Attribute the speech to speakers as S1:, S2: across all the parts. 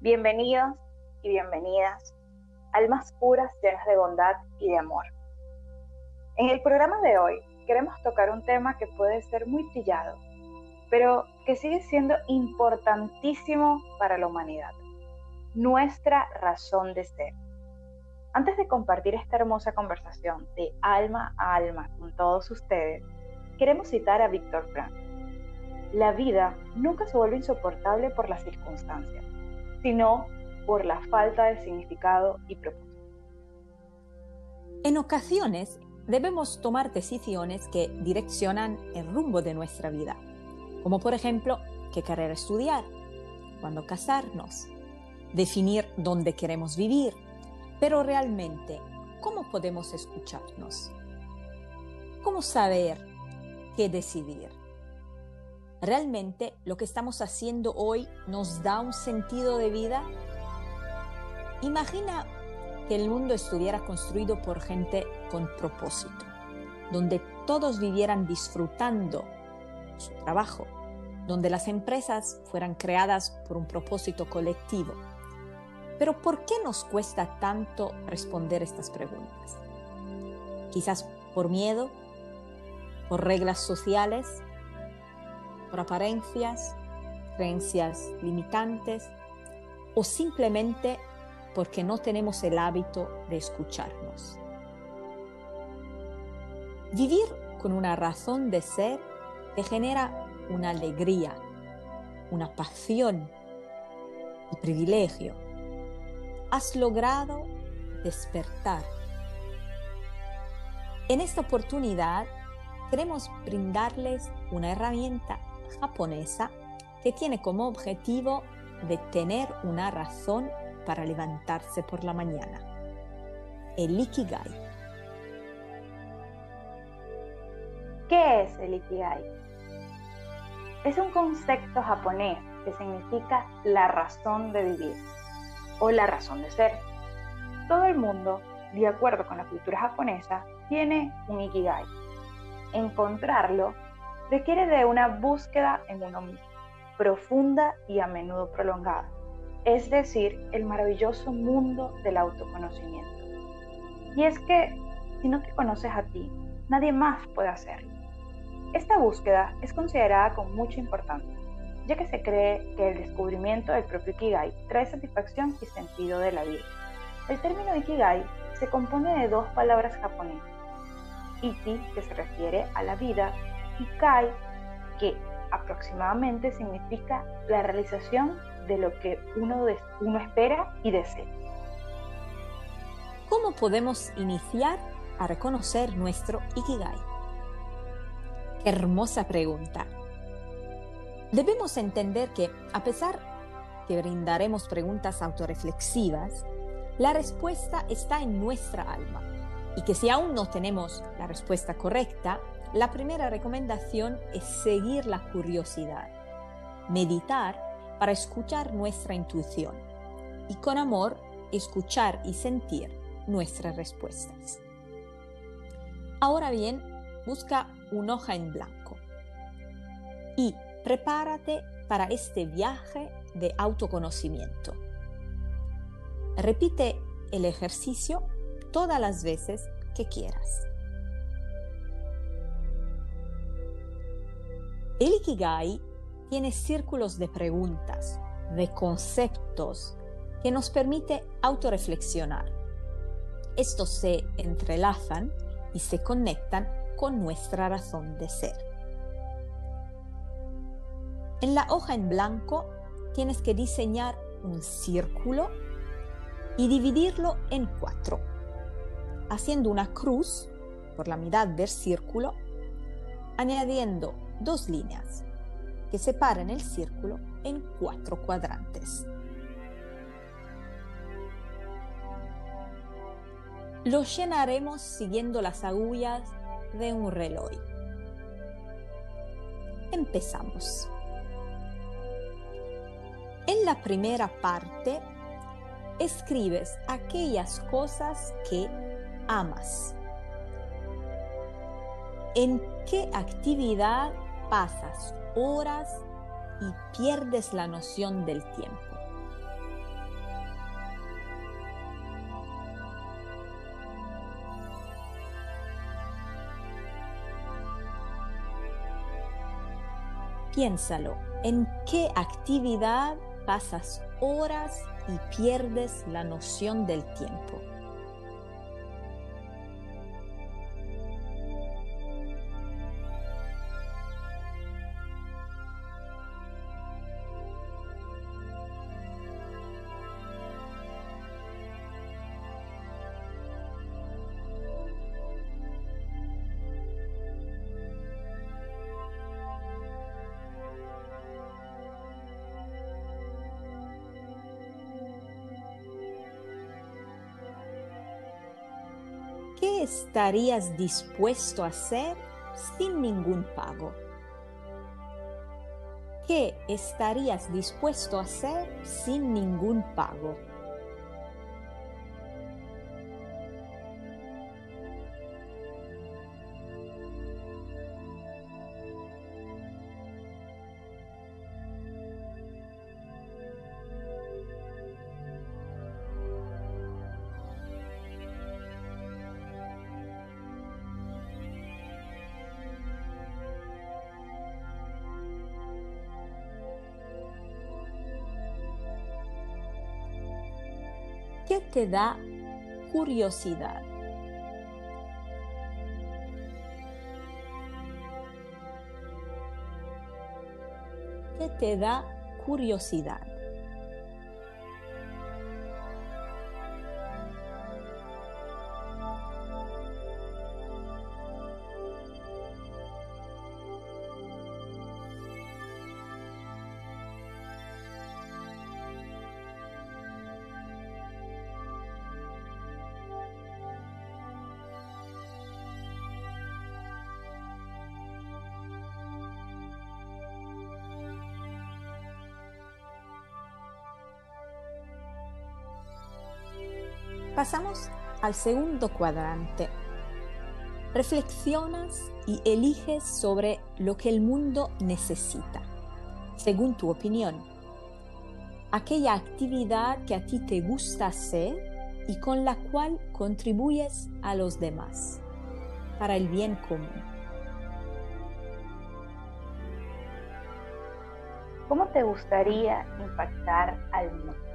S1: Bienvenidos y bienvenidas, almas puras llenas de bondad y de amor. En el programa de hoy queremos tocar un tema que puede ser muy trillado, pero que sigue siendo importantísimo para la humanidad, nuestra razón de ser. Antes de compartir esta hermosa conversación de alma a alma con todos ustedes, queremos citar a Víctor Frank. La vida nunca se vuelve insoportable por las circunstancias sino por la falta de significado y propósito.
S2: En ocasiones debemos tomar decisiones que direccionan el rumbo de nuestra vida, como por ejemplo qué carrera estudiar, cuándo casarnos, definir dónde queremos vivir, pero realmente, ¿cómo podemos escucharnos? ¿Cómo saber qué decidir? ¿Realmente lo que estamos haciendo hoy nos da un sentido de vida? Imagina que el mundo estuviera construido por gente con propósito, donde todos vivieran disfrutando su trabajo, donde las empresas fueran creadas por un propósito colectivo. Pero ¿por qué nos cuesta tanto responder estas preguntas? Quizás por miedo, por reglas sociales, por apariencias, creencias limitantes o simplemente porque no tenemos el hábito de escucharnos. Vivir con una razón de ser te genera una alegría, una pasión y privilegio. Has logrado despertar. En esta oportunidad queremos brindarles una herramienta japonesa que tiene como objetivo de tener una razón para levantarse por la mañana. El Ikigai.
S1: ¿Qué es el Ikigai? Es un concepto japonés que significa la razón de vivir o la razón de ser. Todo el mundo, de acuerdo con la cultura japonesa, tiene un Ikigai. Encontrarlo requiere de una búsqueda en uno mismo, profunda y a menudo prolongada, es decir, el maravilloso mundo del autoconocimiento. Y es que si no te conoces a ti, nadie más puede hacerlo. Esta búsqueda es considerada con mucha importancia, ya que se cree que el descubrimiento del propio Ikigai trae satisfacción y sentido de la vida. El término Ikigai se compone de dos palabras japonesas, Iki, que se refiere a la vida, y Kai, que aproximadamente significa la realización de lo que uno, uno espera y desea.
S2: ¿Cómo podemos iniciar a reconocer nuestro Ikigai? Qué hermosa pregunta. Debemos entender que, a pesar que brindaremos preguntas autorreflexivas, la respuesta está en nuestra alma y que si aún no tenemos la respuesta correcta, la primera recomendación es seguir la curiosidad, meditar para escuchar nuestra intuición y con amor escuchar y sentir nuestras respuestas. Ahora bien, busca una hoja en blanco y prepárate para este viaje de autoconocimiento. Repite el ejercicio todas las veces que quieras. El Ikigai tiene círculos de preguntas, de conceptos que nos permite autorreflexionar. Estos se entrelazan y se conectan con nuestra razón de ser. En la hoja en blanco tienes que diseñar un círculo y dividirlo en cuatro, haciendo una cruz por la mitad del círculo, añadiendo dos líneas que separan el círculo en cuatro cuadrantes. Lo llenaremos siguiendo las agullas de un reloj. Empezamos. En la primera parte escribes aquellas cosas que amas. ¿En qué actividad pasas horas y pierdes la noción del tiempo. Piénsalo, ¿en qué actividad pasas horas y pierdes la noción del tiempo? ¿Qué estarías dispuesto a hacer sin ningún pago? ¿Qué estarías dispuesto a hacer sin ningún pago? ¿Qué te da curiosidad? ¿Qué te da curiosidad? Pasamos al segundo cuadrante. Reflexionas y eliges sobre lo que el mundo necesita, según tu opinión. Aquella actividad que a ti te gusta hacer y con la cual contribuyes a los demás, para el bien común.
S1: ¿Cómo te gustaría impactar al mundo?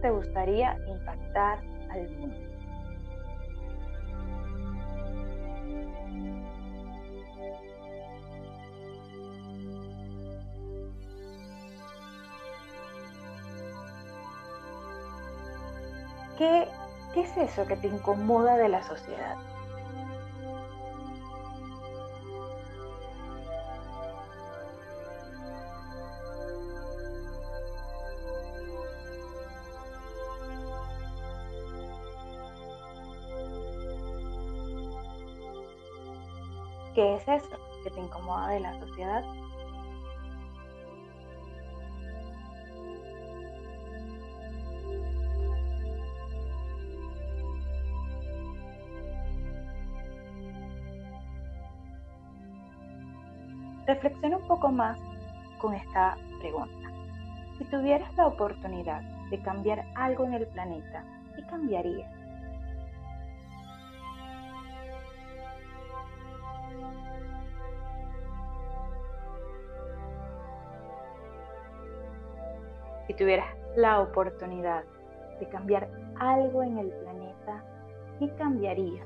S1: Te gustaría impactar al mundo? ¿Qué, ¿Qué es eso que te incomoda de la sociedad? ¿Qué es eso que te incomoda de la sociedad? Reflexiona un poco más con esta pregunta. Si tuvieras la oportunidad de cambiar algo en el planeta, ¿qué cambiarías? Si tuvieras la oportunidad de cambiar algo en el planeta, ¿qué cambiaría?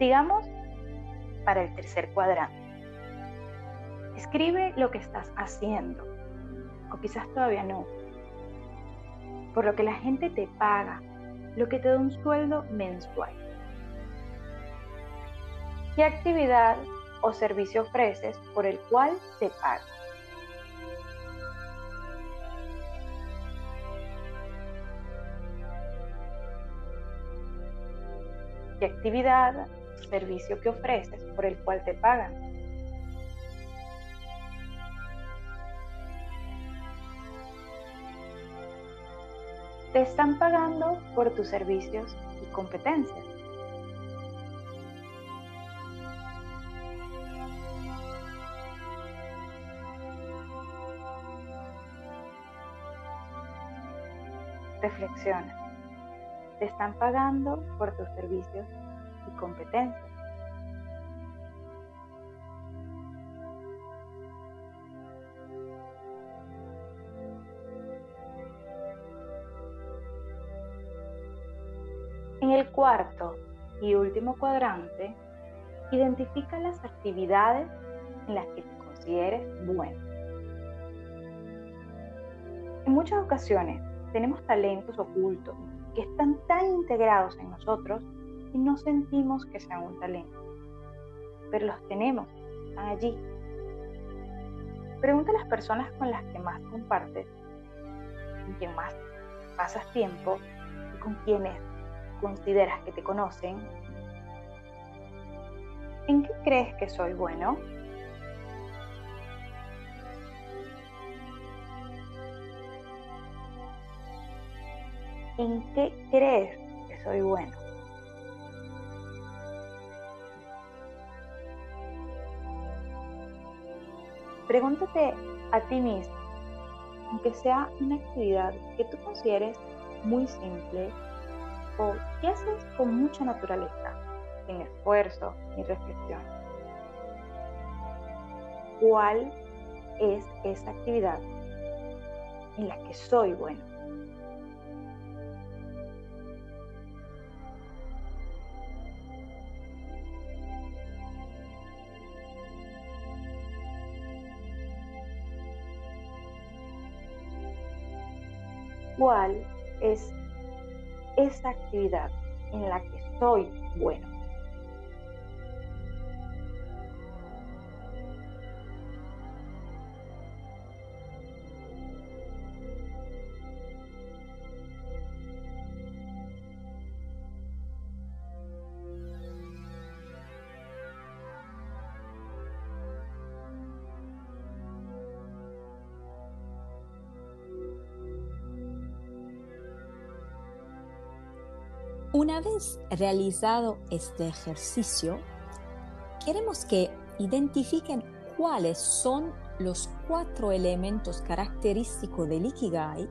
S1: Sigamos para el tercer cuadrante. Escribe lo que estás haciendo, o quizás todavía no, por lo que la gente te paga lo que te da un sueldo mensual. ¿Qué actividad o servicio ofreces por el cual te pagan? ¿Qué actividad servicio que ofreces por el cual te pagan? Te están pagando por tus servicios y competencias. Reflexiona. Te están pagando por tus servicios y competencias. Cuarto y último cuadrante, identifica las actividades en las que te consideres bueno. En muchas ocasiones tenemos talentos ocultos que están tan integrados en nosotros y no sentimos que sean un talento. Pero los tenemos, están allí. Pregunta a las personas con las que más compartes, con quien más pasas tiempo y con quienes consideras que te conocen. ¿En qué crees que soy bueno? ¿En qué crees que soy bueno? Pregúntate a ti mismo, aunque sea una actividad que tú consideres muy simple o que haces con mucha naturaleza, sin esfuerzo ni reflexión. ¿Cuál es esa actividad en la que soy bueno? cuál es esa actividad en la que soy bueno.
S2: Una vez realizado este ejercicio, queremos que identifiquen cuáles son los cuatro elementos característicos del Ikigai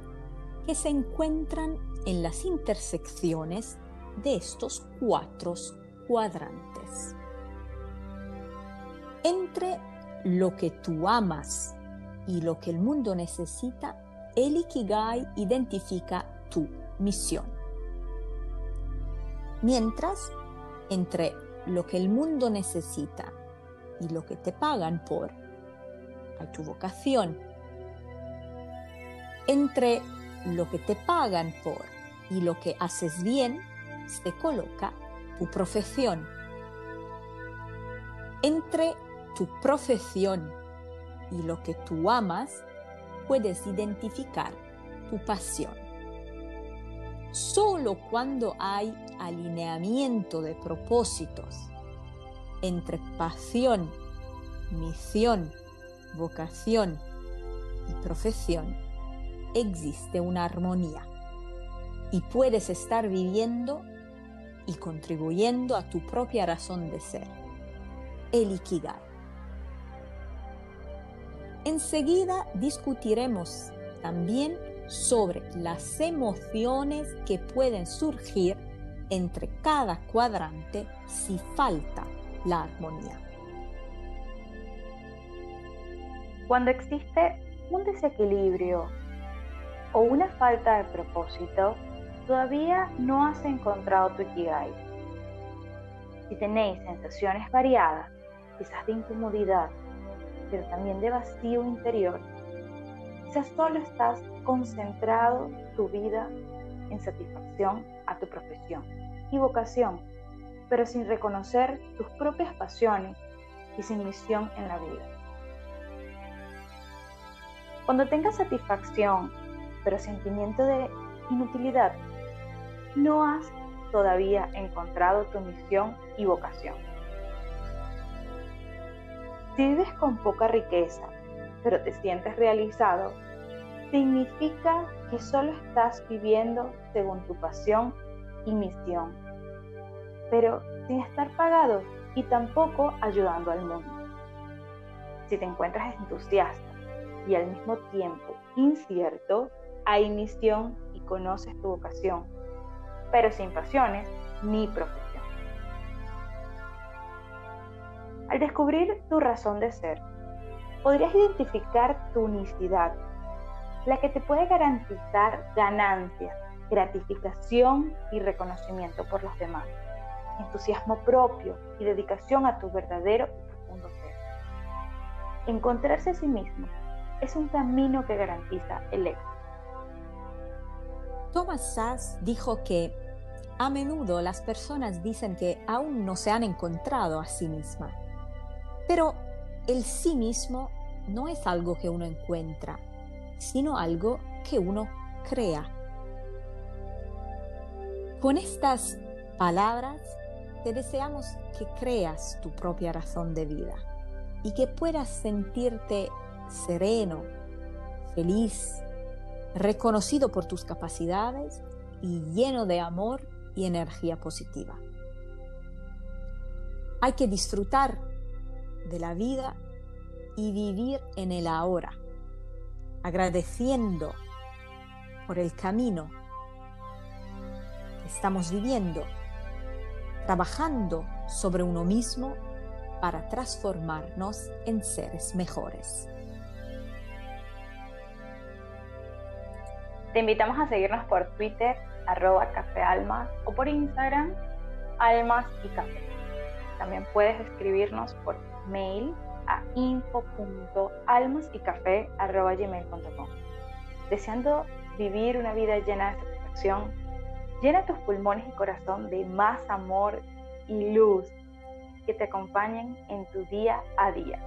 S2: que se encuentran en las intersecciones de estos cuatro cuadrantes. Entre lo que tú amas y lo que el mundo necesita, el Ikigai identifica tu misión. Mientras, entre lo que el mundo necesita y lo que te pagan por, hay tu vocación. Entre lo que te pagan por y lo que haces bien, se coloca tu profesión. Entre tu profesión y lo que tú amas, puedes identificar tu pasión. Solo cuando hay alineamiento de propósitos entre pasión, misión, vocación y profesión, existe una armonía y puedes estar viviendo y contribuyendo a tu propia razón de ser, el Ikigai. Enseguida discutiremos también sobre las emociones que pueden surgir entre cada cuadrante si falta la armonía.
S1: Cuando existe un desequilibrio o una falta de propósito, todavía no has encontrado tu Ikigai. Si tenéis sensaciones variadas, quizás de incomodidad, pero también de vacío interior, quizás solo estás concentrado tu vida en satisfacción a tu profesión y vocación, pero sin reconocer tus propias pasiones y sin misión en la vida. Cuando tengas satisfacción, pero sentimiento de inutilidad, no has todavía encontrado tu misión y vocación. Si vives con poca riqueza, pero te sientes realizado, significa que solo estás viviendo según tu pasión y misión, pero sin estar pagado y tampoco ayudando al mundo. Si te encuentras entusiasta y al mismo tiempo incierto, hay misión y conoces tu vocación, pero sin pasiones ni profesión. Al descubrir tu razón de ser, podrías identificar tu unicidad, la que te puede garantizar ganancias, gratificación y reconocimiento por los demás, entusiasmo propio y dedicación a tu verdadero y profundo ser. Encontrarse a sí mismo es un camino que garantiza el éxito.
S2: Thomas Sass dijo que a menudo las personas dicen que aún no se han encontrado a sí misma, pero el sí mismo no es algo que uno encuentra, sino algo que uno crea. Con estas palabras te deseamos que creas tu propia razón de vida y que puedas sentirte sereno, feliz, reconocido por tus capacidades y lleno de amor y energía positiva. Hay que disfrutar de la vida y vivir en el ahora, agradeciendo por el camino que estamos viviendo, trabajando sobre uno mismo para transformarnos en seres mejores.
S1: Te invitamos a seguirnos por Twitter, arroba cafealmas, o por Instagram, almas y café. También puedes escribirnos por mail a info.almasycafé.gmail.com Deseando vivir una vida llena de satisfacción, llena tus pulmones y corazón de más amor y luz que te acompañen en tu día a día.